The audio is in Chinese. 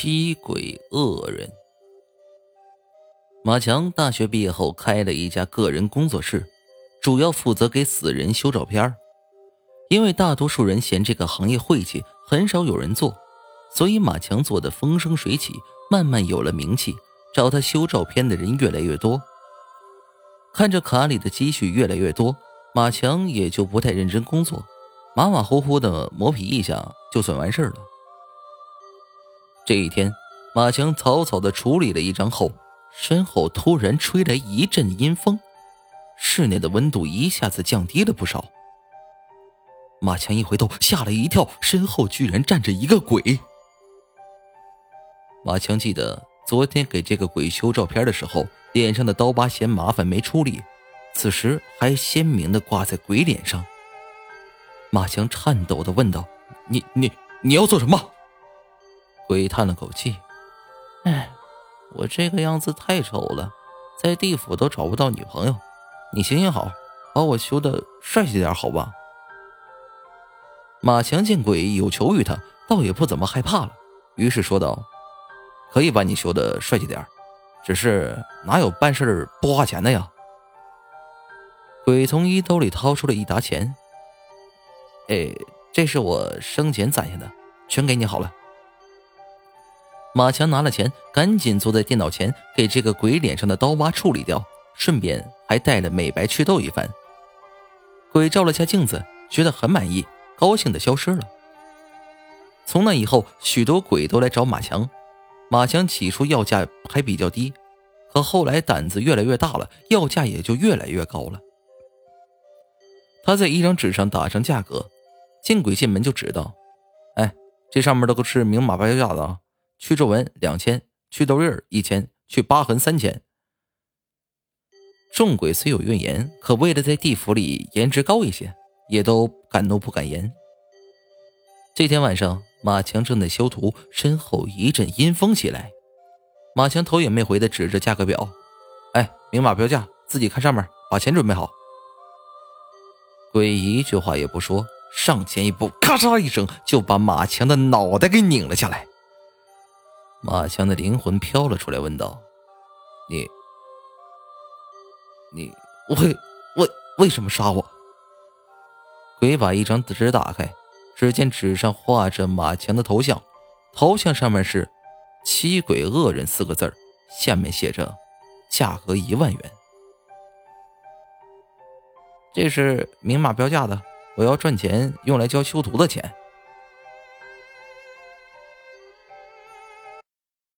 七鬼恶人。马强大学毕业后开了一家个人工作室，主要负责给死人修照片因为大多数人嫌这个行业晦气，很少有人做，所以马强做的风生水起，慢慢有了名气。找他修照片的人越来越多，看着卡里的积蓄越来越多，马强也就不太认真工作，马马虎虎的磨皮一下就算完事儿了。这一天，马强草草的处理了一张后，身后突然吹来一阵阴风，室内的温度一下子降低了不少。马强一回头，吓了一跳，身后居然站着一个鬼。马强记得昨天给这个鬼修照片的时候，脸上的刀疤嫌麻烦没处理，此时还鲜明的挂在鬼脸上。马强颤抖的问道：“你你你要做什么？”鬼叹了口气：“哎，我这个样子太丑了，在地府都找不到女朋友。你行行好，把我修的帅气点，好吧？”马强见鬼有求于他，倒也不怎么害怕了，于是说道：“可以把你修的帅气点，只是哪有办事不花钱的呀？”鬼从衣兜里掏出了一沓钱：“哎，这是我生前攒下的，全给你好了。”马强拿了钱，赶紧坐在电脑前给这个鬼脸上的刀疤处理掉，顺便还带了美白祛痘一番。鬼照了下镜子，觉得很满意，高兴的消失了。从那以后，许多鬼都来找马强。马强起初要价还比较低，可后来胆子越来越大了，要价也就越来越高了。他在一张纸上打上价格，见鬼进门就知道：“哎，这上面都是明码标价的啊。”去皱纹两千，去痘印一千，去疤痕三千。众鬼虽有怨言，可为了在地府里颜值高一些，也都敢怒不敢言。这天晚上，马强正在修图，身后一阵阴风袭来。马强头也没回的指着价格表：“哎，明码标价，自己看上面，把钱准备好。”鬼一句话也不说，上前一步，咔嚓一声就把马强的脑袋给拧了下来。马强的灵魂飘了出来，问道：“你，你为为为什么杀我？”鬼把一张纸打开，只见纸上画着马强的头像，头像上面是“七鬼恶人”四个字下面写着“价格一万元”。这是明码标价的，我要赚钱用来交修图的钱。